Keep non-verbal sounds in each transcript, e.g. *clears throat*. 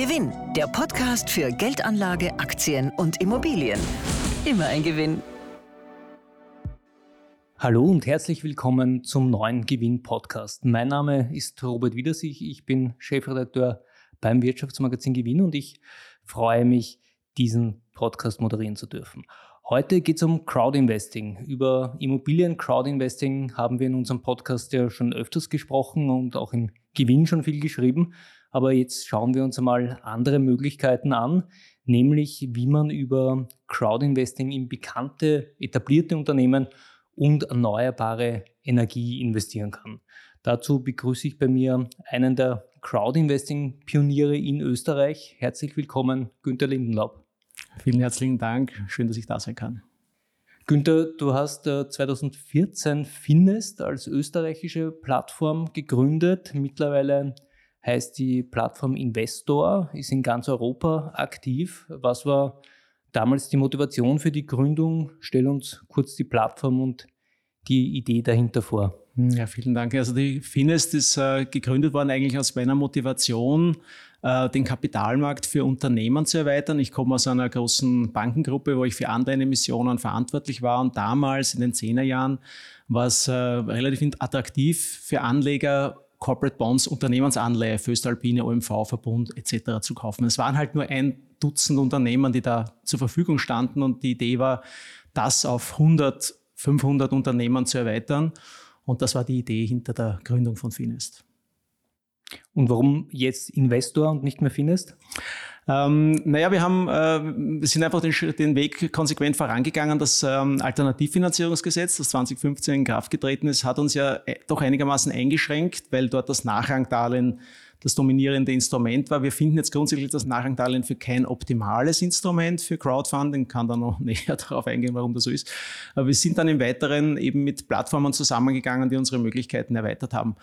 Gewinn, der Podcast für Geldanlage, Aktien und Immobilien. Immer ein Gewinn. Hallo und herzlich willkommen zum neuen Gewinn-Podcast. Mein Name ist Robert Wiedersich, ich bin Chefredakteur beim Wirtschaftsmagazin Gewinn und ich freue mich, diesen Podcast moderieren zu dürfen. Heute geht es um Crowdinvesting. Über Immobilien-Crowdinvesting haben wir in unserem Podcast ja schon öfters gesprochen und auch im Gewinn schon viel geschrieben. Aber jetzt schauen wir uns einmal andere Möglichkeiten an, nämlich wie man über Crowdinvesting in bekannte, etablierte Unternehmen und erneuerbare Energie investieren kann. Dazu begrüße ich bei mir einen der Crowdinvesting-Pioniere in Österreich. Herzlich willkommen, Günter Lindenlaub. Vielen herzlichen Dank. Schön, dass ich da sein kann. Günther, du hast 2014 Finest als österreichische Plattform gegründet. Mittlerweile heißt die Plattform Investor, ist in ganz Europa aktiv. Was war damals die Motivation für die Gründung? Stell uns kurz die Plattform und die Idee dahinter vor. Ja, vielen Dank. Also die Finest ist äh, gegründet worden eigentlich aus meiner Motivation, äh, den Kapitalmarkt für Unternehmen zu erweitern. Ich komme aus einer großen Bankengruppe, wo ich für andere Emissionen verantwortlich war und damals in den Zehnerjahren war es äh, relativ attraktiv für Anleger, Corporate Bonds, Unternehmensanleihe, Föstalpine, OMV, Verbund etc. zu kaufen. Es waren halt nur ein Dutzend Unternehmen, die da zur Verfügung standen und die Idee war, das auf 100, 500 Unternehmen zu erweitern. Und das war die Idee hinter der Gründung von Finest. Und warum jetzt Investor und nicht mehr Finest? Ähm, naja, wir haben, äh, wir sind einfach den, den, Weg konsequent vorangegangen. Das ähm, Alternativfinanzierungsgesetz, das 2015 in Kraft getreten ist, hat uns ja äh, doch einigermaßen eingeschränkt, weil dort das Nachrangdarlehen das dominierende Instrument war. Wir finden jetzt grundsätzlich das Nachrangdarlehen für kein optimales Instrument für Crowdfunding, kann da noch *laughs* näher darauf eingehen, warum das so ist. Aber wir sind dann im Weiteren eben mit Plattformen zusammengegangen, die unsere Möglichkeiten erweitert haben.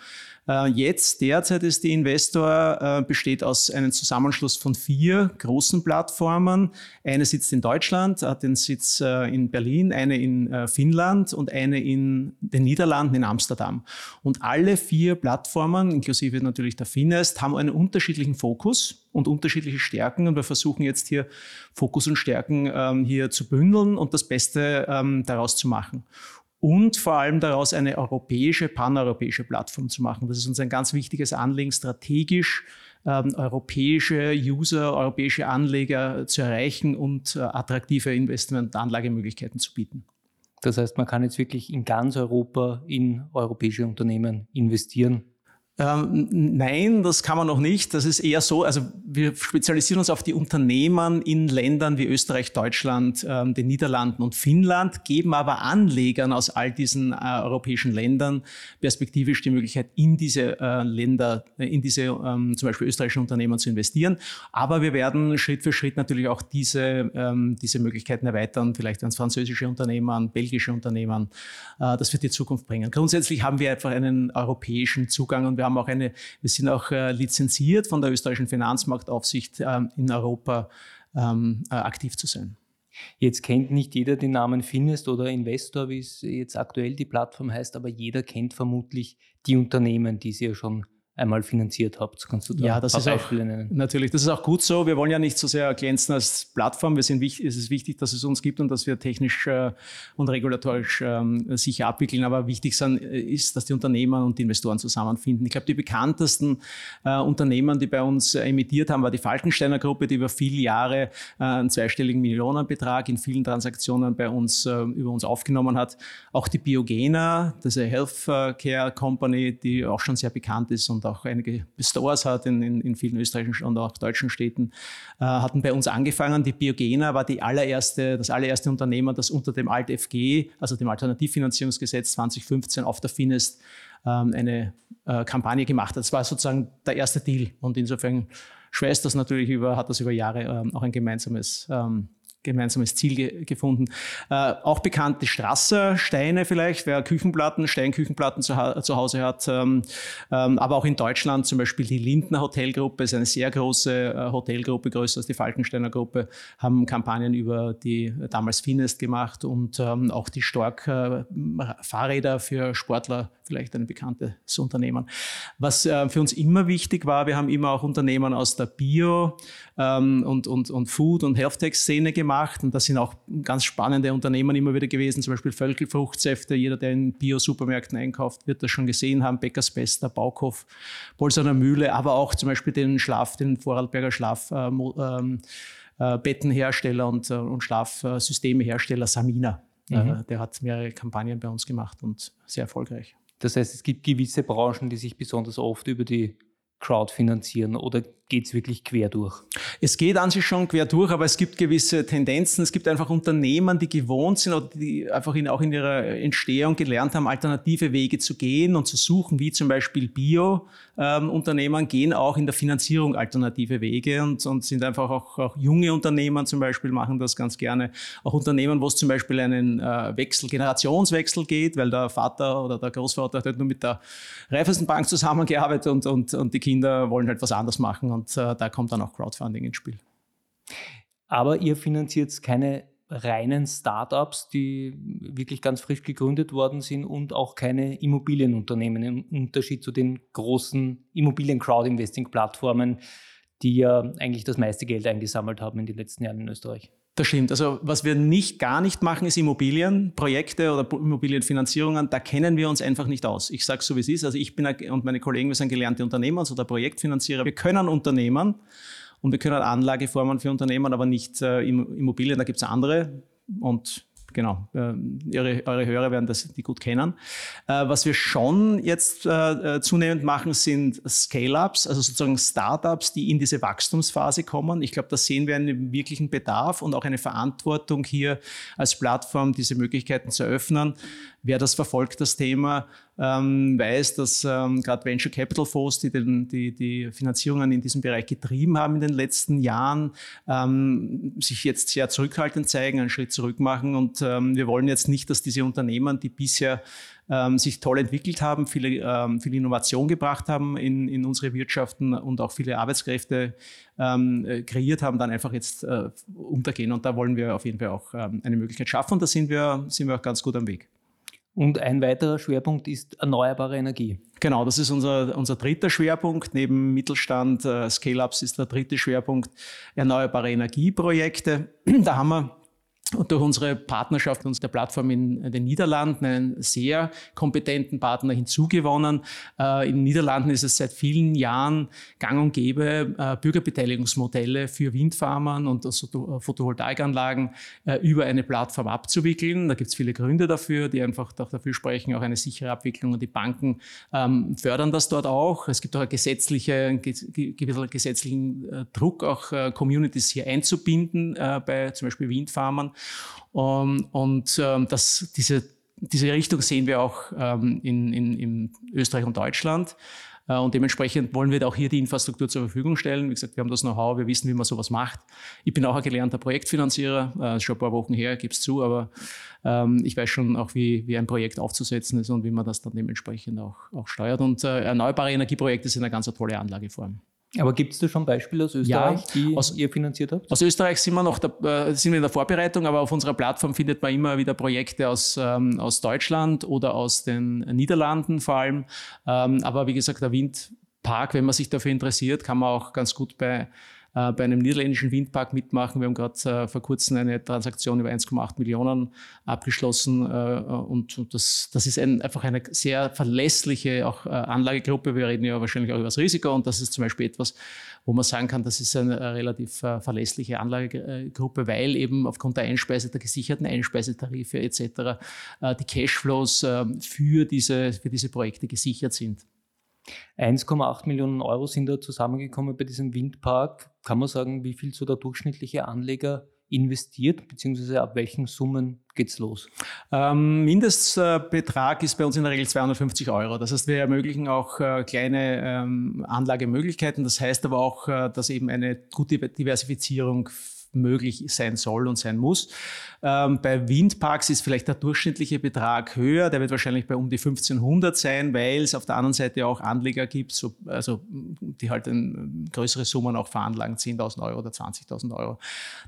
Äh, jetzt, derzeit ist die Investor, äh, besteht aus einem Zusammenschluss von vier großen Plattformen. Eine sitzt in Deutschland, hat den Sitz äh, in Berlin, eine in Finnland und eine in den Niederlanden, in Amsterdam. Und alle vier Plattformen, inklusive natürlich der Finest, haben einen unterschiedlichen Fokus und unterschiedliche Stärken. Und wir versuchen jetzt hier Fokus und Stärken ähm, hier zu bündeln und das Beste ähm, daraus zu machen und vor allem daraus eine europäische, paneuropäische Plattform zu machen. Das ist uns ein ganz wichtiges Anliegen, strategisch ähm, europäische User, europäische Anleger zu erreichen und äh, attraktive Investment- und Anlagemöglichkeiten zu bieten. Das heißt, man kann jetzt wirklich in ganz Europa in europäische Unternehmen investieren ähm, nein, das kann man noch nicht. Das ist eher so, also wir spezialisieren uns auf die Unternehmen in Ländern wie Österreich, Deutschland, ähm, den Niederlanden und Finnland, geben aber Anlegern aus all diesen äh, europäischen Ländern perspektivisch die Möglichkeit, in diese äh, Länder, äh, in diese ähm, zum Beispiel österreichischen Unternehmen zu investieren. Aber wir werden Schritt für Schritt natürlich auch diese, diese Möglichkeiten erweitern, vielleicht ans französische Unternehmen, belgische Unternehmen. Das wird die Zukunft bringen. Grundsätzlich haben wir einfach einen europäischen Zugang und wir haben auch eine, wir sind auch äh, lizenziert von der österreichischen Finanzmarktaufsicht ähm, in Europa ähm, äh, aktiv zu sein. Jetzt kennt nicht jeder den Namen Finest oder Investor, wie es jetzt aktuell die Plattform heißt, aber jeder kennt vermutlich die Unternehmen, die Sie ja schon einmal finanziert habt. Kannst du da ja, das ein paar ist Beispiele auch, nennen? Natürlich, das ist auch gut so. Wir wollen ja nicht so sehr glänzen als Plattform. Wir sind, es ist wichtig, dass es uns gibt und dass wir technisch äh, und regulatorisch ähm, sicher abwickeln. Aber wichtig äh, ist, dass die Unternehmer und die Investoren zusammenfinden. Ich glaube, die bekanntesten äh, Unternehmen, die bei uns emittiert haben, war die Falkensteiner Gruppe, die über viele Jahre einen zweistelligen Millionenbetrag in vielen Transaktionen bei uns über uns aufgenommen hat. Auch die Biogena, das ist eine Healthcare Company, die auch schon sehr bekannt ist und auch einige Stores hat in, in, in vielen österreichischen und auch deutschen Städten, äh, hatten bei uns angefangen. Die Biogena war die allererste, das allererste Unternehmen, das unter dem Alt-FG, also dem Alternativfinanzierungsgesetz 2015 auf der Finest ähm, eine äh, Kampagne gemacht hat. Das war sozusagen der erste Deal und insofern schweißt das natürlich über, hat das über Jahre ähm, auch ein gemeinsames ähm, gemeinsames Ziel ge gefunden. Äh, auch bekannte Strasser, Steine vielleicht, wer Küchenplatten, Steinküchenplatten zu, zu Hause hat. Ähm, ähm, aber auch in Deutschland zum Beispiel die Lindner Hotelgruppe ist eine sehr große äh, Hotelgruppe, größer als die Falkensteiner Gruppe, haben Kampagnen über die damals Finest gemacht und ähm, auch die Stork äh, Fahrräder für Sportler vielleicht ein bekanntes Unternehmen. Was äh, für uns immer wichtig war, wir haben immer auch Unternehmen aus der Bio- ähm, und, und, und Food- und Health-Tech-Szene gemacht. Und das sind auch ganz spannende Unternehmen immer wieder gewesen, zum Beispiel Völkel Fruchtsäfte. Jeder, der in Bio-Supermärkten einkauft, wird das schon gesehen haben. Bäckers Bester, Baukhof, Bolsoner Mühle, aber auch zum Beispiel den Schlaf, den Vorarlberger Schlaf. Äh, ähm, äh, Bettenhersteller und, äh, und Schlafsystemehersteller Samina. Mhm. Äh, der hat mehrere Kampagnen bei uns gemacht und sehr erfolgreich. Das heißt, es gibt gewisse Branchen, die sich besonders oft über die Crowd finanzieren oder geht es wirklich quer durch? Es geht an sich schon quer durch, aber es gibt gewisse Tendenzen. Es gibt einfach Unternehmen, die gewohnt sind oder die einfach in, auch in ihrer Entstehung gelernt haben, alternative Wege zu gehen und zu suchen, wie zum Beispiel Bio-Unternehmen ähm, gehen auch in der Finanzierung alternative Wege und, und sind einfach auch, auch, junge Unternehmen zum Beispiel machen das ganz gerne. Auch Unternehmen, wo es zum Beispiel einen äh, Wechsel, Generationswechsel geht, weil der Vater oder der Großvater hat halt nur mit der Raiffeisenbank zusammengearbeitet und, und, und die Kinder wollen halt was anderes machen und äh, da kommt dann auch Crowdfunding ins Spiel. Aber ihr finanziert keine reinen Startups, die wirklich ganz frisch gegründet worden sind und auch keine Immobilienunternehmen im Unterschied zu den großen Immobilien-Crowd-Investing-Plattformen, die ja eigentlich das meiste Geld eingesammelt haben in den letzten Jahren in Österreich. Das stimmt. Also was wir nicht gar nicht machen, ist Immobilienprojekte oder Immobilienfinanzierungen. Da kennen wir uns einfach nicht aus. Ich sage so, wie es ist. Also ich bin und meine Kollegen, wir sind gelernte Unternehmer, also der Projektfinanzierer. Wir können Unternehmen und wir können Anlageformen für Unternehmen, aber nicht äh, Immobilien. Da gibt es andere. Und genau, äh, ihre, eure Hörer werden das, die gut kennen. Äh, was wir schon jetzt äh, äh zunehmend machen, sind Scale-Ups, also sozusagen Startups, die in diese Wachstumsphase kommen. Ich glaube, da sehen wir einen wirklichen Bedarf und auch eine Verantwortung hier als Plattform, diese Möglichkeiten zu eröffnen. Wer das verfolgt, das Thema, ähm, weiß, dass ähm, gerade Venture Capital Fonds, die, den, die die Finanzierungen in diesem Bereich getrieben haben in den letzten Jahren, ähm, sich jetzt sehr zurückhaltend zeigen, einen Schritt zurück machen. Und ähm, wir wollen jetzt nicht, dass diese Unternehmen, die bisher ähm, sich toll entwickelt haben, viele, ähm, viel Innovation gebracht haben in, in unsere Wirtschaften und auch viele Arbeitskräfte ähm, äh, kreiert haben, dann einfach jetzt äh, untergehen. Und da wollen wir auf jeden Fall auch ähm, eine Möglichkeit schaffen. Und da sind wir, sind wir auch ganz gut am Weg. Und ein weiterer Schwerpunkt ist erneuerbare Energie. Genau, das ist unser, unser dritter Schwerpunkt. Neben Mittelstand, äh, Scale-Ups ist der dritte Schwerpunkt erneuerbare Energieprojekte. *clears throat* Da haben wir und durch unsere Partnerschaft mit der Plattform in den Niederlanden einen sehr kompetenten Partner hinzugewonnen. Äh, in den Niederlanden ist es seit vielen Jahren gang und gäbe, äh, Bürgerbeteiligungsmodelle für Windfarmen und Photovoltaikanlagen äh, über eine Plattform abzuwickeln. Da gibt es viele Gründe dafür, die einfach dafür sprechen, auch eine sichere Abwicklung und die Banken ähm, fördern das dort auch. Es gibt auch einen gesetzliche, gewisser gesetzlichen Druck, auch Communities hier einzubinden bei zum Beispiel Windfarmen. Ähm, und ähm, das, diese, diese Richtung sehen wir auch ähm, in, in, in Österreich und Deutschland. Äh, und dementsprechend wollen wir auch hier die Infrastruktur zur Verfügung stellen. Wie gesagt, wir haben das Know-how, wir wissen, wie man sowas macht. Ich bin auch ein gelernter Projektfinanzierer, äh, schon ein paar Wochen her, gib's zu, aber ähm, ich weiß schon auch, wie, wie ein Projekt aufzusetzen ist und wie man das dann dementsprechend auch, auch steuert. Und äh, erneuerbare Energieprojekte sind eine ganz tolle Anlageform. Aber gibt es da schon Beispiele aus Österreich, ja, die aus, ihr finanziert habt? Aus Österreich sind wir noch da, äh, sind wir in der Vorbereitung, aber auf unserer Plattform findet man immer wieder Projekte aus, ähm, aus Deutschland oder aus den Niederlanden vor allem. Ähm, aber wie gesagt, der Windpark, wenn man sich dafür interessiert, kann man auch ganz gut bei äh, bei einem niederländischen Windpark mitmachen. Wir haben gerade äh, vor kurzem eine Transaktion über 1,8 Millionen abgeschlossen äh, und das, das ist ein, einfach eine sehr verlässliche auch Anlagegruppe. Wir reden ja wahrscheinlich auch über das Risiko und das ist zum Beispiel etwas, wo man sagen kann, das ist eine relativ verlässliche Anlagegruppe, weil eben aufgrund der Einspeise, der gesicherten Einspeisetarife etc. die Cashflows für diese, für diese Projekte gesichert sind. 1,8 Millionen Euro sind da zusammengekommen bei diesem Windpark. Kann man sagen, wie viel so der durchschnittliche Anleger investiert, beziehungsweise ab welchen Summen geht es los? Ähm, Mindestbetrag ist bei uns in der Regel 250 Euro. Das heißt, wir ermöglichen auch äh, kleine ähm, Anlagemöglichkeiten. Das heißt aber auch, äh, dass eben eine gute Diversifizierung möglich sein soll und sein muss. Ähm, bei Windparks ist vielleicht der durchschnittliche Betrag höher, der wird wahrscheinlich bei um die 1500 sein, weil es auf der anderen Seite auch Anleger gibt, so, also die halt ein, größere Summen auch veranlagen, 10.000 Euro oder 20.000 Euro.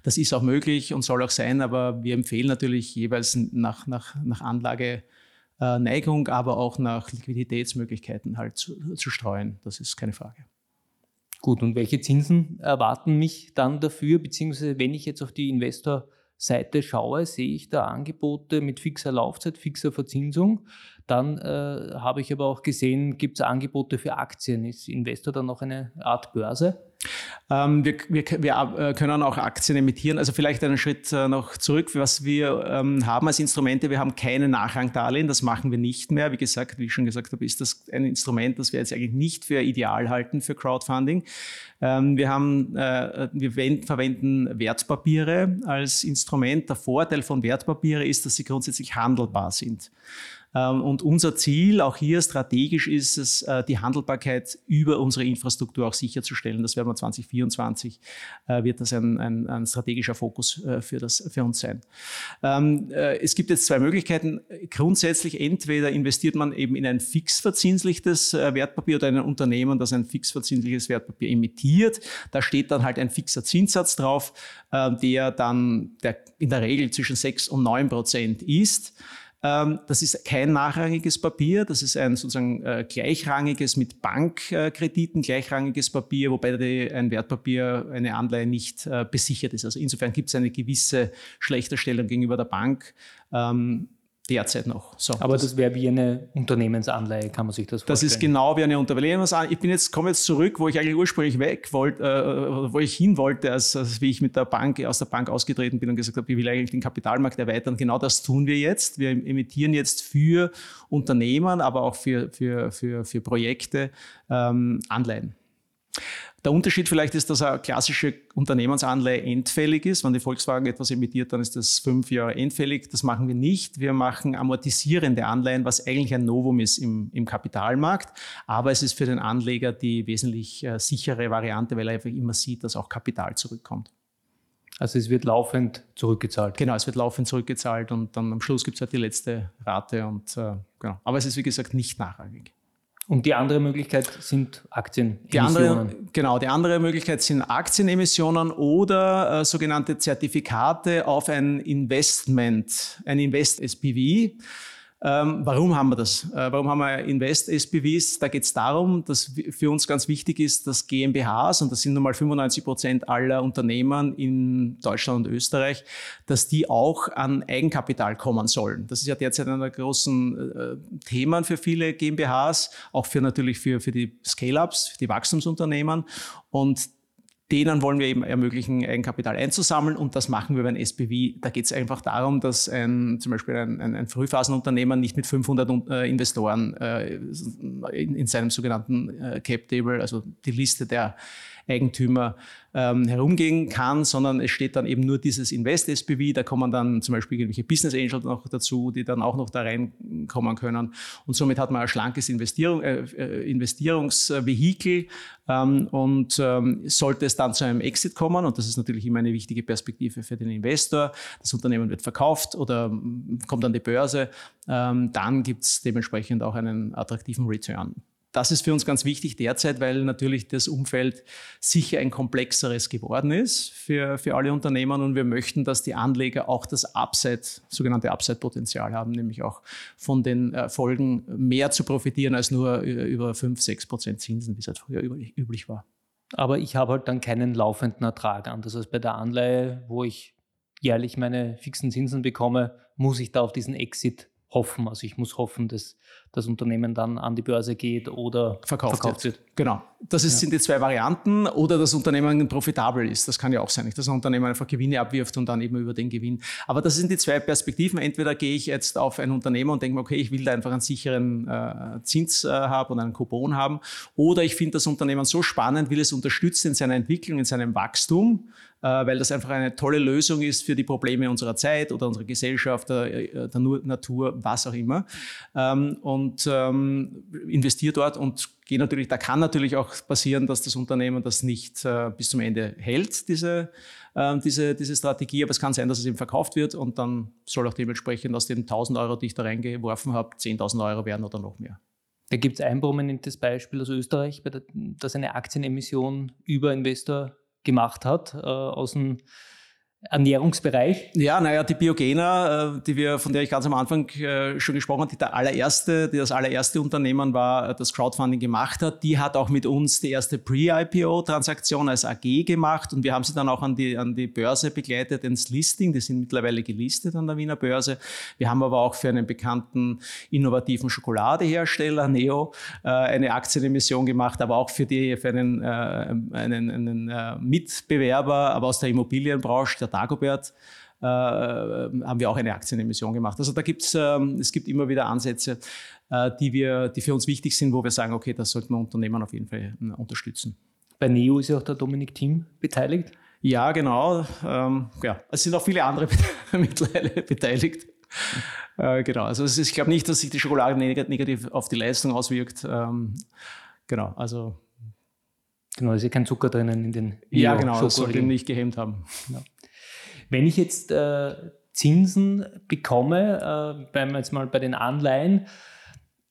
Das ist auch möglich und soll auch sein, aber wir empfehlen natürlich jeweils nach, nach, nach Anlage äh, Neigung, aber auch nach Liquiditätsmöglichkeiten halt zu, zu streuen. Das ist keine Frage. Gut, und welche Zinsen erwarten mich dann dafür, beziehungsweise wenn ich jetzt auf die Investorseite schaue, sehe ich da Angebote mit fixer Laufzeit, fixer Verzinsung. Dann äh, habe ich aber auch gesehen, gibt es Angebote für Aktien. Ist Investor dann noch eine Art Börse? Ähm, wir, wir, wir, äh, können auch Aktien emittieren. Also vielleicht einen Schritt äh, noch zurück, was wir ähm, haben als Instrumente. Wir haben keine Nachrangdarlehen, das machen wir nicht mehr. Wie gesagt, wie ich schon gesagt habe, ist das ein Instrument, das wir jetzt eigentlich nicht für ideal halten für Crowdfunding. Ähm, wir, haben, äh, wir verwenden Wertpapiere als Instrument. Der Vorteil von Wertpapiere ist, dass sie grundsätzlich handelbar sind. Ähm, und unser Ziel auch hier strategisch ist es, äh, die Handelbarkeit über unsere Infrastruktur auch sicherzustellen. Das werden wir 2024, äh, wird das ein, ein, ein strategischer Fokus äh, für, das, für uns sein. Ähm, es gibt jetzt zwei Möglichkeiten. Grundsätzlich entweder investiert man eben in ein fixverzinsliches Wertpapier oder ein Unternehmen, das ein fixverzinsliches Wertpapier emittiert. Da steht dann halt ein fixer Zinssatz drauf, der dann der in der Regel zwischen 6 und 9 Prozent ist. Ähm, das ist kein nachrangiges Papier, das ist ein sozusagen äh, gleichrangiges mit Bankkrediten, gleichrangiges Papier, wobei ein Wertpapier, eine Anleihe nicht äh, besichert ist. Also insofern gibt es eine gewisse Schlechterstellung gegenüber der Bank. Derzeit noch. So, Aber das, das wäre wie eine Unternehmensanleihe, kann man sich das vorstellen? Das ist genau wie eine Unternehmensanleihe. Ich bin jetzt, komme jetzt zurück, wo ich eigentlich ursprünglich weg wollte, äh, wo ich hin wollte, als, als, wie ich mit der Bank, aus der Bank ausgetreten bin und gesagt habe, ich will eigentlich den Kapitalmarkt erweitern. Genau das tun wir jetzt. Wir emittieren jetzt für Unternehmen, aber auch für, für, für, für Projekte ähm, Anleihen. Der Unterschied vielleicht ist, dass eine klassische Unternehmensanleihe endfällig ist. Wenn die Volkswagen etwas emittiert, dann ist das fünf Jahre endfällig. Das machen wir nicht. Wir machen amortisierende Anleihen, was eigentlich ein Novum ist im, im Kapitalmarkt. Aber es ist für den Anleger die wesentlich äh, sichere Variante, weil er einfach immer sieht, dass auch Kapital zurückkommt. Also es wird laufend zurückgezahlt. Genau, es wird laufend zurückgezahlt und dann am Schluss gibt es halt die letzte Rate. Und, äh, genau. Aber es ist wie gesagt nicht nachrangig. Und die andere Möglichkeit sind Aktienemissionen. Die andere, genau, die andere Möglichkeit sind Aktienemissionen oder äh, sogenannte Zertifikate auf ein Investment, ein Invest-SPV. Ähm, warum haben wir das? Äh, warum haben wir Invest-SPVs? Da geht es darum, dass für uns ganz wichtig ist, dass GmbHs, und das sind nun mal 95 Prozent aller Unternehmen in Deutschland und Österreich, dass die auch an Eigenkapital kommen sollen. Das ist ja derzeit einer der großen äh, Themen für viele GmbHs, auch für natürlich für, für die Scale-Ups, die Wachstumsunternehmen. Und denen wollen wir eben ermöglichen, Eigenkapital einzusammeln und das machen wir beim SPV. Da geht es einfach darum, dass ein, zum Beispiel ein, ein, ein Frühphasenunternehmen nicht mit 500 äh, Investoren äh, in, in, seinem sogenannten äh, Cap Table, also die Liste der Eigentümer ähm, herumgehen kann, sondern es steht dann eben nur dieses Invest-SPV. Da kommen dann zum Beispiel irgendwelche Business Angels noch dazu, die dann auch noch da reinkommen können. Und somit hat man ein schlankes Investierung, äh, äh, Investierungsvehikel. Ähm, und ähm, sollte es dann zu einem Exit kommen, und das ist natürlich immer eine wichtige Perspektive für den Investor, das Unternehmen wird verkauft oder mm, kommt an die Börse, ähm, dann gibt es dementsprechend auch einen attraktiven Return das ist für uns ganz wichtig derzeit, weil natürlich das Umfeld sicher ein komplexeres geworden ist für, für alle Unternehmen und wir möchten, dass die Anleger auch das Upside, sogenannte Upside-Potenzial haben, nämlich auch von den Erfolgen mehr zu profitieren als nur über 5, 6 Prozent Zinsen, wie es halt früher üblich war. Aber ich habe halt dann keinen laufenden Ertrag an. Das heißt, bei der Anleihe, wo ich jährlich meine fixen Zinsen bekomme, muss ich da auf diesen Exit hoffen. Also ich muss hoffen, dass das Unternehmen dann an die Börse geht oder verkauft, verkauft wird. wird. Genau. Das ist, ja. sind die zwei Varianten. Oder das Unternehmen profitabel ist. Das kann ja auch sein. Nicht, dass ein Unternehmen einfach Gewinne abwirft und dann eben über den Gewinn. Aber das sind die zwei Perspektiven. Entweder gehe ich jetzt auf ein Unternehmen und denke mir, okay, ich will da einfach einen sicheren äh, Zins äh, haben und einen Coupon haben. Oder ich finde das Unternehmen so spannend, will es unterstützen in seiner Entwicklung, in seinem Wachstum äh, weil das einfach eine tolle Lösung ist für die Probleme unserer Zeit oder unserer Gesellschaft, der, der Natur, was auch immer. Ähm, und ähm, investiere dort und gehe natürlich, da kann natürlich auch passieren, dass das Unternehmen das nicht äh, bis zum Ende hält, diese, äh, diese, diese Strategie. Aber es kann sein, dass es eben verkauft wird und dann soll auch dementsprechend aus den 1000 Euro, die ich da reingeworfen habe, 10.000 Euro werden oder noch mehr. Da gibt es ein prominentes Beispiel aus Österreich, das eine Aktienemission über Investor gemacht hat, äh, aus dem Ernährungsbereich? Ja, naja, die Biogena, äh, die wir, von der ich ganz am Anfang äh, schon gesprochen habe, die der allererste, die das allererste Unternehmen war, äh, das Crowdfunding gemacht hat, die hat auch mit uns die erste Pre-IPO-Transaktion als AG gemacht und wir haben sie dann auch an die, an die Börse begleitet, ins Listing. Die sind mittlerweile gelistet an der Wiener Börse. Wir haben aber auch für einen bekannten innovativen Schokoladehersteller, Neo, eine Aktienemission gemacht, aber auch für, die, für einen, einen, einen Mitbewerber, aber aus der Immobilienbranche, Dagobert, äh, haben wir auch eine Aktienemission gemacht. Also da gibt es, ähm, es gibt immer wieder Ansätze, äh, die, wir, die für uns wichtig sind, wo wir sagen, okay, das sollten wir Unternehmen auf jeden Fall äh, unterstützen. Bei Neo ist ja auch der Dominik Thiem beteiligt. Ja, genau. Ähm, ja. Es sind auch viele andere *laughs* mittlerweile beteiligt. Äh, genau. Also ist, ich glaube nicht, dass sich die Schokolade negativ auf die Leistung auswirkt. Ähm, genau. Also Genau, ist ja kein Zucker drinnen in den Ja, genau, das sollte nicht gehemmt haben. Genau. Wenn ich jetzt äh, Zinsen bekomme, äh, beim jetzt mal bei den Anleihen,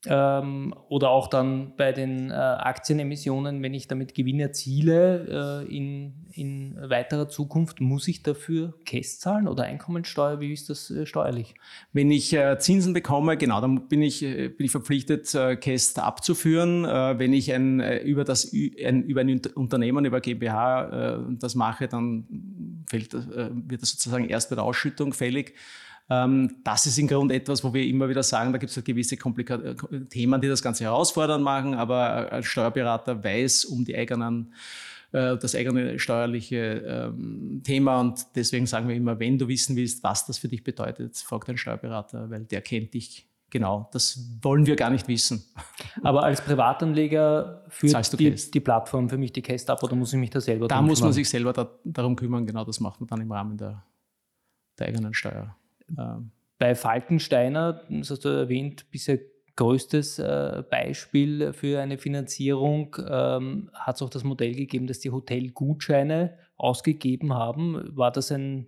ähm, oder auch dann bei den äh, Aktienemissionen, wenn ich damit Gewinn erziele äh, in, in weiterer Zukunft, muss ich dafür KESS zahlen oder Einkommensteuer? Wie ist das äh, steuerlich? Wenn ich äh, Zinsen bekomme, genau, dann bin ich, bin ich verpflichtet, KESS abzuführen. wenn ich ein, über, das, ein, über ein Unternehmen, über GmbH das mache, dann fällt, wird das sozusagen erst bei der Ausschüttung fällig. Ähm, das ist im Grunde etwas, wo wir immer wieder sagen, da gibt es halt gewisse Komplika äh, Themen, die das Ganze herausfordernd machen, aber ein Steuerberater weiß um die eigenen äh, das eigene steuerliche ähm, Thema und deswegen sagen wir immer, wenn du wissen willst, was das für dich bedeutet, frag deinen Steuerberater, weil der kennt dich genau. Das wollen wir gar nicht wissen. *laughs* Aber als Privatanleger führt die, die, Plattform für mich die Cast ab oder muss ich mich da selber Da muss man sich selber da, darum kümmern, genau das macht man dann im Rahmen der, der eigenen Steuer. Ähm, bei Falkensteiner, das hast du erwähnt, bisher größtes äh, Beispiel für eine Finanzierung ähm, hat es auch das Modell gegeben, dass die Hotelgutscheine ausgegeben haben. War das ein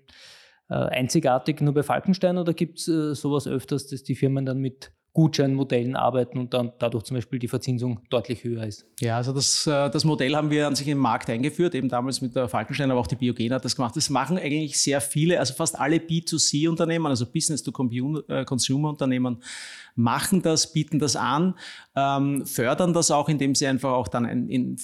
einzigartig nur bei Falkenstein oder gibt es äh, sowas öfters, dass die Firmen dann mit Gutscheinmodellen arbeiten und dann dadurch zum Beispiel die Verzinsung deutlich höher ist. Ja, also das, äh, das Modell haben wir an sich im Markt eingeführt, eben damals mit der Falkenstein, aber auch die Biogen hat das gemacht. Das machen eigentlich sehr viele, also fast alle B2C-Unternehmen, also Business-to-Consumer-Unternehmen machen das, bieten das an, ähm, fördern das auch, indem sie einfach auch dann in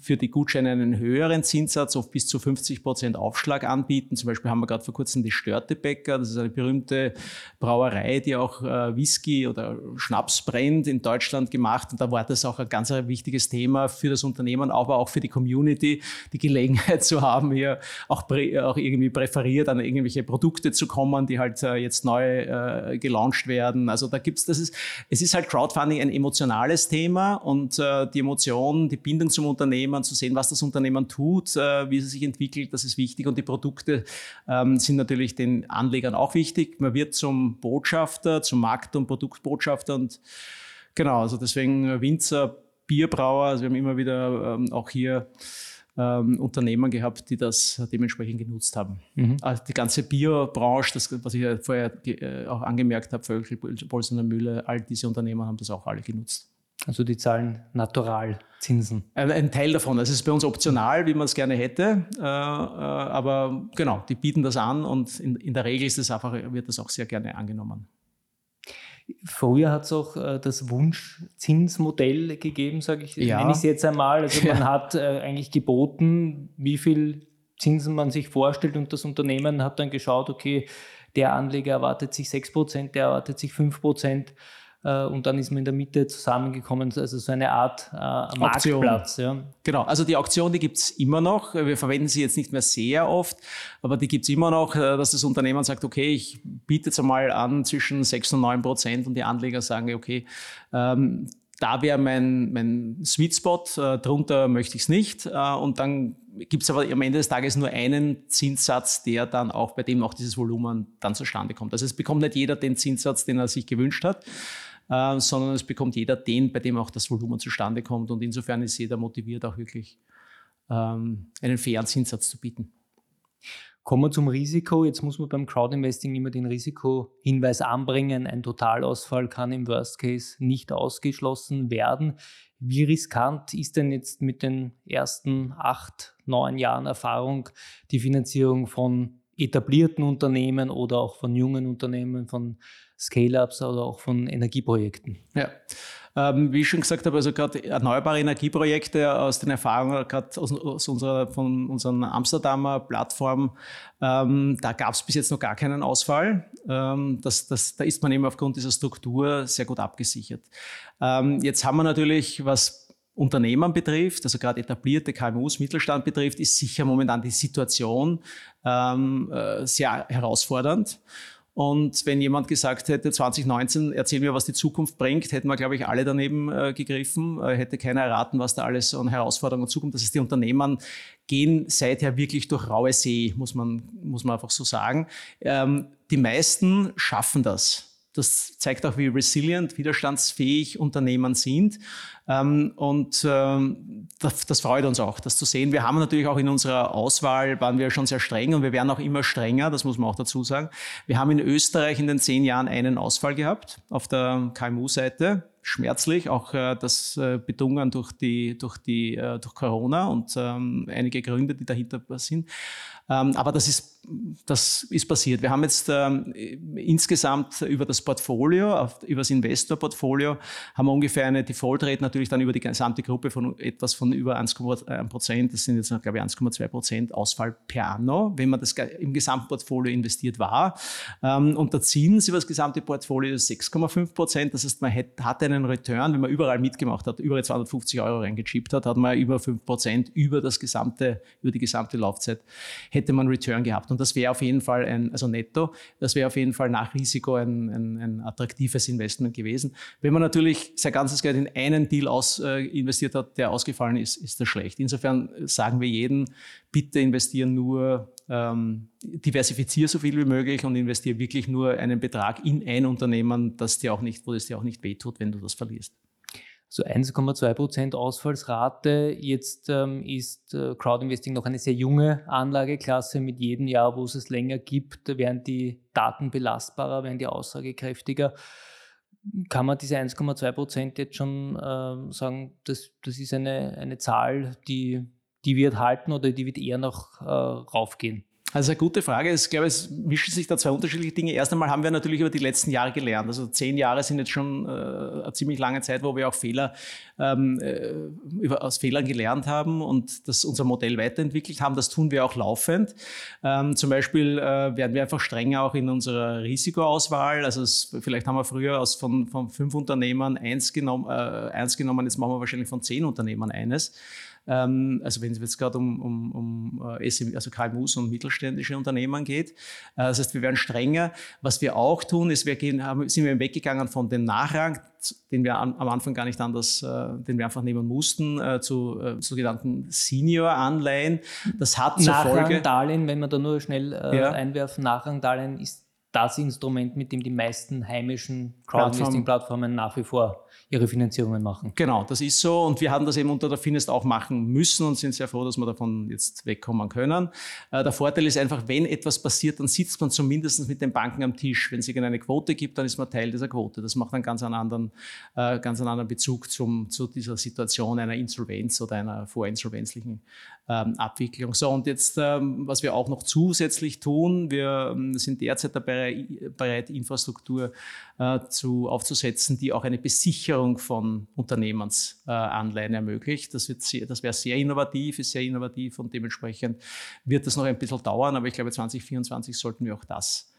für die Gutscheine einen höheren Zinssatz, oft bis zu 50 Prozent Aufschlag anbieten. Zum Beispiel haben wir gerade vor kurzem die Störtebäcker, das ist eine berühmte Brauerei, die auch äh, Whisky oder Schnaps brennt in Deutschland gemacht. Und da war das auch ein ganz wichtiges Thema für das Unternehmen, aber auch für die Community, die Gelegenheit zu haben, hier auch, auch irgendwie präferiert an irgendwelche Produkte zu kommen, die halt äh, jetzt neu äh, gelauncht werden. Also da gibt's, das ist, es ist halt Crowdfunding ein emotionales Thema und äh, die Emotion, die Bindung zum Unternehmen Unternehmen, zu sehen, was das Unternehmen tut, äh, wie es sich entwickelt, das ist wichtig. Und die Produkte ähm, sind natürlich den Anlegern auch wichtig. Man wird zum Botschafter, zum Markt- und Produktbotschafter und genau, also deswegen Winzer, Bierbrauer, also wir haben immer wieder ähm, auch hier ähm, Unternehmen gehabt, die das dementsprechend genutzt haben. Mhm. Also die ganze Bierbranche, das, was ich ja vorher äh, auch angemerkt habe, Völkel, Bolsener Mühle, all diese Unternehmen haben das auch alle genutzt. Also die zahlen Naturalzinsen. Ein, ein Teil davon. Das ist bei uns optional, wie man es gerne hätte. Äh, äh, aber genau, die bieten das an und in, in der Regel ist es einfach, wird das auch sehr gerne angenommen. Früher hat es auch äh, das Wunschzinsmodell gegeben, sage ich, ja. nenne ich es jetzt einmal. Also *laughs* man ja. hat äh, eigentlich geboten, wie viel Zinsen man sich vorstellt und das Unternehmen hat dann geschaut, okay, der Anleger erwartet sich 6%, der erwartet sich 5%. Äh, und dann ist man in der Mitte zusammengekommen, also so eine Art äh, Marktplatz. Ja. Genau, also die Auktion, die gibt es immer noch. Wir verwenden sie jetzt nicht mehr sehr oft, aber die gibt es immer noch, äh, dass das Unternehmen sagt, okay, ich biete jetzt einmal an zwischen 6 und 9 Prozent und die Anleger sagen, okay, ähm, da wäre mein, mein Sweet Spot, äh, drunter möchte ich es nicht. Äh, und dann gibt es aber am Ende des Tages nur einen Zinssatz, der dann auch, bei dem auch dieses Volumen dann zustande kommt. Also es bekommt nicht jeder den Zinssatz, den er sich gewünscht hat. Äh, sondern es bekommt jeder den, bei dem auch das Volumen zustande kommt. Und insofern ist jeder motiviert, auch wirklich ähm, einen fairen Zinssatz zu bieten. Kommen wir zum Risiko. Jetzt muss man beim Crowdinvesting immer den Risikohinweis anbringen. Ein Totalausfall kann im Worst Case nicht ausgeschlossen werden. Wie riskant ist denn jetzt mit den ersten acht, neun Jahren Erfahrung die Finanzierung von etablierten Unternehmen oder auch von jungen Unternehmen, von Scale-ups oder auch von Energieprojekten? Ja. Ähm, wie ich schon gesagt habe, also gerade erneuerbare Energieprojekte aus den Erfahrungen, gerade aus, aus, unserer, von unseren Amsterdamer Plattform, ähm, da gab es bis jetzt noch gar keinen Ausfall. Ähm, das, das, da ist man eben aufgrund dieser Struktur sehr gut abgesichert. Ähm, jetzt haben wir natürlich, was Unternehmen betrifft, also gerade etablierte KMUs, Mittelstand betrifft, ist sicher momentan die Situation ähm, äh, sehr herausfordernd. Und wenn jemand gesagt hätte, 2019, erzähl mir, was die Zukunft bringt, hätten wir, glaube ich, alle daneben äh, gegriffen. Äh, hätte keiner erraten, was da alles an Herausforderungen zukommt. Das heißt, die Unternehmen gehen seither wirklich durch raue See, muss man, muss man einfach so sagen. Ähm, die meisten schaffen das. Das zeigt auch, wie resilient, widerstandsfähig Unternehmen sind. Ähm, und ähm, das, freut uns auch, das zu sehen. Wir haben natürlich auch in unserer Auswahl, waren wir schon sehr streng und wir werden auch immer strenger, das muss man auch dazu sagen. Wir haben in Österreich in den zehn Jahren einen Ausfall gehabt auf der KMU-Seite schmerzlich, auch äh, das äh, bedungen durch die durch die äh, durch Corona und ähm, einige Gründe, die dahinter sind. Aber das ist das ist passiert. Wir haben jetzt ähm, insgesamt über das Portfolio, auf, über das Investor-Portfolio, haben wir ungefähr eine Default-Rate natürlich dann über die gesamte Gruppe von etwas von über 1,1 Prozent. Das sind jetzt, glaube ich, 1,2 Prozent Ausfall per anno, wenn man das im Gesamtportfolio investiert war. Ähm, und der Zins über das gesamte Portfolio ist 6,5 Prozent. Das heißt, man hat einen Return, wenn man überall mitgemacht hat, über 250 Euro reingechippt hat, hat man über 5 Prozent über über die gesamte Laufzeit hätte man Return gehabt. Und das wäre auf jeden Fall ein, also netto, das wäre auf jeden Fall nach Risiko ein, ein, ein, attraktives Investment gewesen. Wenn man natürlich sein ganzes Geld in einen Deal aus, äh, investiert hat, der ausgefallen ist, ist das schlecht. Insofern sagen wir jedem, bitte investieren nur, ähm, diversifiziere so viel wie möglich und investiere wirklich nur einen Betrag in ein Unternehmen, das dir auch nicht, wo es dir auch nicht wehtut, wenn du das verlierst so 1,2 Prozent Ausfallsrate. Jetzt ähm, ist äh, Crowdinvesting noch eine sehr junge Anlageklasse. Mit jedem Jahr, wo es es länger gibt, werden die Daten belastbarer, werden die aussagekräftiger. Kann man diese 1,2 Prozent jetzt schon äh, sagen, das, das ist eine, eine Zahl, die, die wird halten oder die wird eher noch äh, raufgehen? Also eine gute Frage. Ich glaube, es mischen sich da zwei unterschiedliche Dinge. Erst einmal haben wir natürlich über die letzten Jahre gelernt. Also zehn Jahre sind jetzt schon äh, eine ziemlich lange Zeit, wo wir auch Fehler ähm, äh, über, aus Fehlern gelernt haben und das unser Modell weiterentwickelt haben. Das tun wir auch laufend. Ähm, zum Beispiel äh, werden wir einfach strenger auch in unserer Risikoauswahl. Also es, vielleicht haben wir früher aus von, von fünf Unternehmern eins genommen, äh, eins genommen, jetzt machen wir wahrscheinlich von zehn Unternehmern eines. Ähm, also wenn es jetzt gerade um, um, um äh, SM, also KMUs und mittelständische Unternehmen geht. Äh, das heißt, wir werden strenger. Was wir auch tun, ist, wir gehen, haben, sind wir weggegangen von dem Nachrang, den wir an, am Anfang gar nicht anders, äh, den wir einfach nehmen mussten, äh, zu äh, sogenannten Senior-Anleihen. Das hat zur Folge... Darlehen, wenn wir da nur schnell äh, ja. einwerfen, Nachrangdarlehen ist das Instrument, mit dem die meisten heimischen Crowdinvesting-Plattformen nach wie vor ihre Finanzierungen machen. Genau, das ist so. Und wir haben das eben unter der Finest auch machen müssen und sind sehr froh, dass wir davon jetzt wegkommen können. Äh, der Vorteil ist einfach, wenn etwas passiert, dann sitzt man zumindest mit den Banken am Tisch. Wenn es irgendeine Quote gibt, dann ist man Teil dieser Quote. Das macht einen ganz anderen, äh, ganz anderen Bezug zum, zu dieser Situation einer Insolvenz oder einer vorinsolvenzlichen ähm, Abwicklung. So, und jetzt, ähm, was wir auch noch zusätzlich tun, wir ähm, sind derzeit dabei bereit, Infrastruktur äh, zu, aufzusetzen, die auch eine Besicherung von Unternehmensanleihen äh, ermöglicht. Das, wird sehr, das wäre sehr innovativ, ist sehr innovativ und dementsprechend wird das noch ein bisschen dauern, aber ich glaube, 2024 sollten wir auch das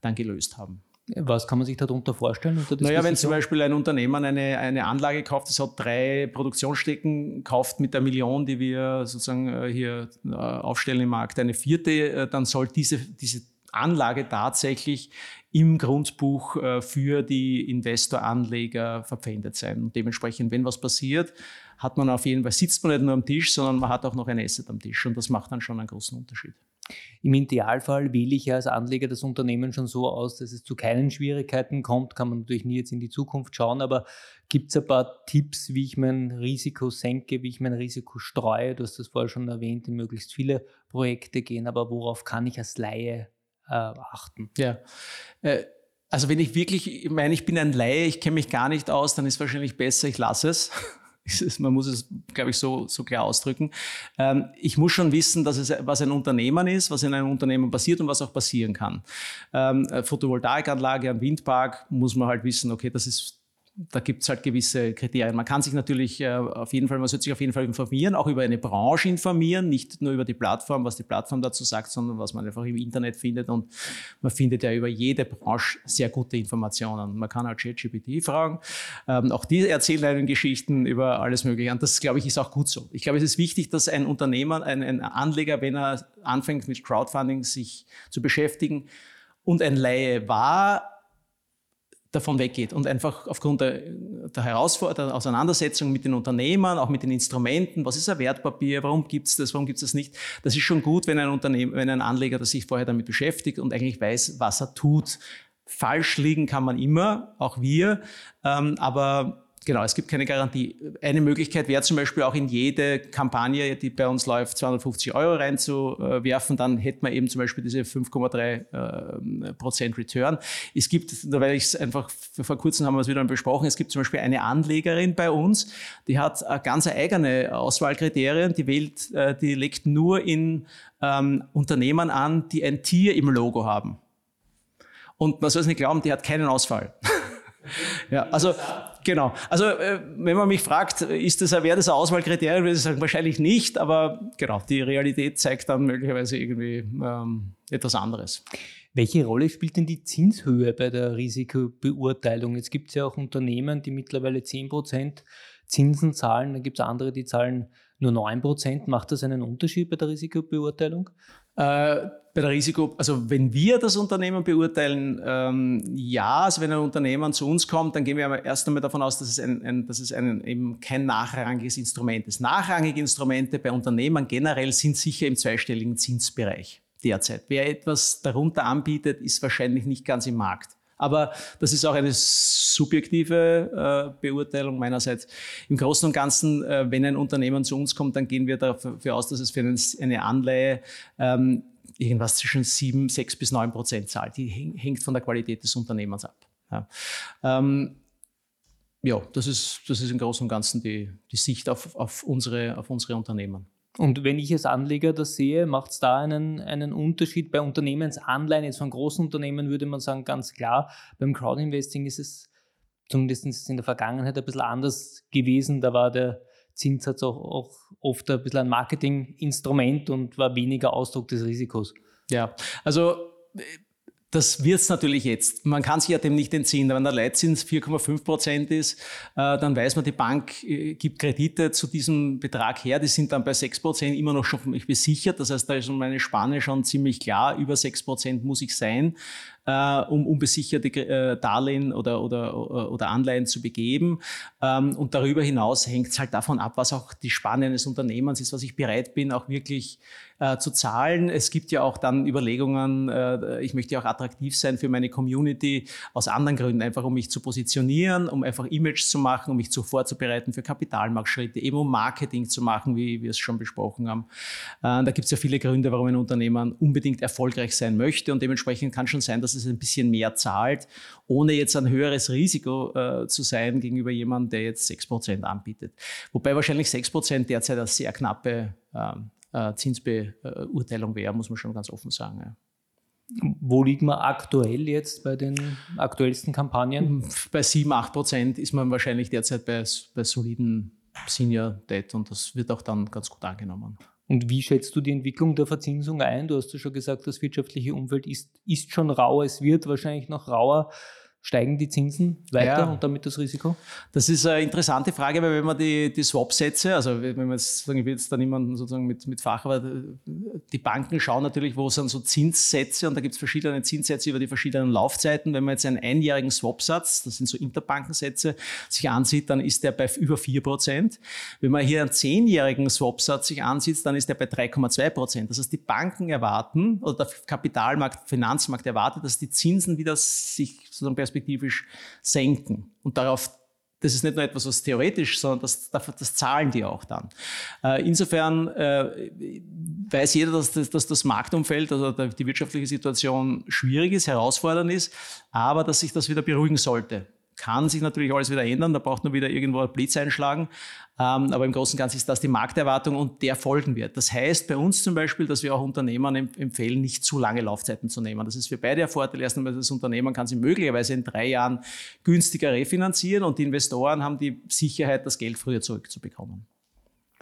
dann gelöst haben. Was kann man sich darunter vorstellen? naja, wenn zum Beispiel ein Unternehmen eine, eine Anlage kauft, das hat drei Produktionsstecken, kauft mit der Million, die wir sozusagen äh, hier äh, aufstellen im Markt, eine vierte, äh, dann soll diese, diese Anlage tatsächlich im Grundbuch für die Investoranleger verpfändet sein. Und dementsprechend, wenn was passiert, hat man auf jeden Fall, sitzt man nicht nur am Tisch, sondern man hat auch noch ein Asset am Tisch. Und das macht dann schon einen großen Unterschied. Im Idealfall wähle ich ja als Anleger das Unternehmen schon so aus, dass es zu keinen Schwierigkeiten kommt. Kann man natürlich nie jetzt in die Zukunft schauen, aber gibt es ein paar Tipps, wie ich mein Risiko senke, wie ich mein Risiko streue? Du hast das vorher schon erwähnt, in möglichst viele Projekte gehen, aber worauf kann ich als Laie äh, achten? Ja. Äh also wenn ich wirklich ich meine, ich bin ein Laie, ich kenne mich gar nicht aus, dann ist wahrscheinlich besser, ich lasse es. *laughs* Man muss es, glaube ich, so, so klar ausdrücken. Ähm, ich muss schon wissen, dass es, was ein Unternehmen ist, was in einem Unternehmen passiert und was auch passieren kann. Ähm, Photovoltaikanlage, ein Windpark, muss man halt wissen, okay, das ist da gibt es halt gewisse Kriterien. Man kann sich natürlich äh, auf jeden Fall, man sollte sich auf jeden Fall informieren, auch über eine Branche informieren, nicht nur über die Plattform, was die Plattform dazu sagt, sondern was man einfach im Internet findet. Und man findet ja über jede Branche sehr gute Informationen. Man kann halt ChatGPT fragen. Ähm, auch die erzählen einen Geschichten über alles Mögliche. Und das, glaube ich, ist auch gut so. Ich glaube, es ist wichtig, dass ein Unternehmer, ein, ein Anleger, wenn er anfängt mit Crowdfunding sich zu beschäftigen und ein Laie war, davon weggeht und einfach aufgrund der, der Herausforderung, der Auseinandersetzung mit den Unternehmern, auch mit den Instrumenten, was ist ein Wertpapier, warum gibt es das, warum gibt es das nicht, das ist schon gut, wenn ein Unternehmen, wenn ein Anleger der sich vorher damit beschäftigt und eigentlich weiß, was er tut. Falsch liegen kann man immer, auch wir, ähm, aber Genau, es gibt keine Garantie. Eine Möglichkeit wäre zum Beispiel auch in jede Kampagne, die bei uns läuft, 250 Euro reinzuwerfen. Dann hätte man eben zum Beispiel diese 5,3 äh, Prozent Return. Es gibt, weil ich es einfach vor kurzem haben wir es wieder besprochen, es gibt zum Beispiel eine Anlegerin bei uns, die hat ganz eigene Auswahlkriterien. Die wählt, äh, die legt nur in ähm, Unternehmen an, die ein Tier im Logo haben. Und man soll es nicht glauben, die hat keinen Ausfall. *laughs* ja, also Genau. Also äh, wenn man mich fragt, ist das, wäre das ein Auswahlkriterium, würde ich sagen, wahrscheinlich nicht, aber genau, die Realität zeigt dann möglicherweise irgendwie ähm, etwas anderes. Welche Rolle spielt denn die Zinshöhe bei der Risikobeurteilung? Jetzt gibt es ja auch Unternehmen, die mittlerweile 10% Zinsen zahlen, dann gibt es andere, die zahlen nur 9%. Macht das einen Unterschied bei der Risikobeurteilung? Äh, bei der Risiko, also wenn wir das Unternehmen beurteilen, ähm, ja, also wenn ein Unternehmen zu uns kommt, dann gehen wir erst einmal davon aus, dass es, ein, ein, dass es ein, eben kein nachrangiges Instrument ist. Nachrangige Instrumente bei Unternehmen generell sind sicher im zweistelligen Zinsbereich derzeit. Wer etwas darunter anbietet, ist wahrscheinlich nicht ganz im Markt. Aber das ist auch eine subjektive äh, Beurteilung meinerseits. Im Großen und Ganzen, äh, wenn ein Unternehmen zu uns kommt, dann gehen wir dafür aus, dass es für eine Anleihe ähm, irgendwas zwischen 7, 6 bis 9 Prozent zahlt. Die hängt von der Qualität des Unternehmens ab. Ja, ähm, ja das, ist, das ist im Großen und Ganzen die, die Sicht auf, auf, unsere, auf unsere Unternehmen. Und wenn ich als Anleger das sehe, macht es da einen, einen Unterschied? Bei Unternehmensanleihen, jetzt von großen Unternehmen würde man sagen, ganz klar, beim Crowdinvesting ist es zumindest in der Vergangenheit ein bisschen anders gewesen. Da war der Zinssatz auch, auch oft ein bisschen ein Marketinginstrument und war weniger Ausdruck des Risikos. Ja, also das wird es natürlich jetzt. Man kann sich ja dem nicht entziehen. Wenn der Leitzins 4,5 Prozent ist, äh, dann weiß man, die Bank äh, gibt Kredite zu diesem Betrag her. Die sind dann bei 6 Prozent immer noch schon besichert. Das heißt, da ist meine Spanne schon ziemlich klar. Über 6 Prozent muss ich sein äh, um unbesicherte äh, Darlehen oder, oder, oder Anleihen zu begeben. Ähm, und darüber hinaus hängt es halt davon ab, was auch die Spanne eines Unternehmens ist, was ich bereit bin, auch wirklich äh, zu zahlen. Es gibt ja auch dann Überlegungen, äh, ich möchte ja auch attraktiv sein für meine Community aus anderen Gründen, einfach um mich zu positionieren, um einfach Image zu machen, um mich zu vorzubereiten für Kapitalmarktschritte, eben um Marketing zu machen, wie wir es schon besprochen haben. Äh, da gibt es ja viele Gründe, warum ein Unternehmen unbedingt erfolgreich sein möchte und dementsprechend kann schon sein, dass dass es ein bisschen mehr zahlt, ohne jetzt ein höheres Risiko äh, zu sein gegenüber jemandem, der jetzt 6% anbietet. Wobei wahrscheinlich 6% derzeit eine sehr knappe ähm, äh, Zinsbeurteilung wäre, muss man schon ganz offen sagen. Ja. Wo liegt man aktuell jetzt bei den aktuellsten Kampagnen? Bei 7, 8 Prozent ist man wahrscheinlich derzeit bei, bei soliden Senior Debt und das wird auch dann ganz gut angenommen. Und wie schätzt du die Entwicklung der Verzinsung ein? Du hast ja schon gesagt, das wirtschaftliche Umfeld ist, ist schon rau, es wird wahrscheinlich noch rauer. Steigen die Zinsen weiter ja. und damit das Risiko? Das ist eine interessante Frage, weil wenn man die, die Swap-Sätze, also wenn man jetzt ich will jetzt da niemanden sozusagen mit, mit Fach, aber die Banken schauen natürlich, wo sind so Zinssätze und da gibt es verschiedene Zinssätze über die verschiedenen Laufzeiten. Wenn man jetzt einen einjährigen Swap-Satz, das sind so Interbankensätze, sich ansieht, dann ist der bei über 4%. Wenn man hier einen zehnjährigen Swap-Satz sich ansieht, dann ist der bei 3,2%. Das heißt, die Banken erwarten, oder der Kapitalmarkt, Finanzmarkt erwartet, dass die Zinsen wieder sich sozusagen perspektivisch senken. Und darauf das ist nicht nur etwas, was theoretisch, sondern das, das zahlen die auch dann. Äh, insofern äh, weiß jeder, dass das, dass das Marktumfeld, also die wirtschaftliche Situation schwierig ist, herausfordernd ist, aber dass sich das wieder beruhigen sollte kann sich natürlich alles wieder ändern, da braucht man wieder irgendwo ein Blitz einschlagen. Ähm, aber im Großen und Ganzen ist das die Markterwartung und der folgen wird. Das heißt bei uns zum Beispiel, dass wir auch Unternehmern empfehlen, nicht zu lange Laufzeiten zu nehmen. Das ist für beide ein Vorteil. Erst einmal, das Unternehmen kann sich möglicherweise in drei Jahren günstiger refinanzieren und die Investoren haben die Sicherheit, das Geld früher zurückzubekommen.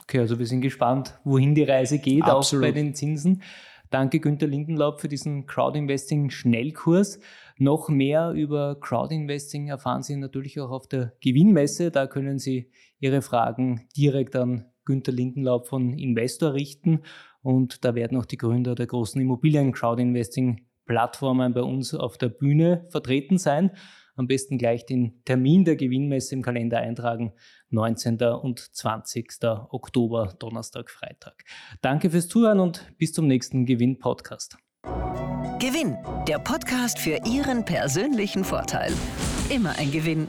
Okay, also wir sind gespannt, wohin die Reise geht, Absolut. auch bei den Zinsen. Danke Günter Lindenlaub für diesen Crowdinvesting Schnellkurs. Noch mehr über Crowdinvesting erfahren Sie natürlich auch auf der Gewinnmesse. Da können Sie Ihre Fragen direkt an Günter Lindenlaub von Investor richten. Und da werden auch die Gründer der großen Immobilien-Crowdinvesting-Plattformen bei uns auf der Bühne vertreten sein. Am besten gleich den Termin der Gewinnmesse im Kalender eintragen. 19. und 20. Oktober, Donnerstag, Freitag. Danke fürs Zuhören und bis zum nächsten Gewinn-Podcast. Gewinn, der Podcast für Ihren persönlichen Vorteil. Immer ein Gewinn.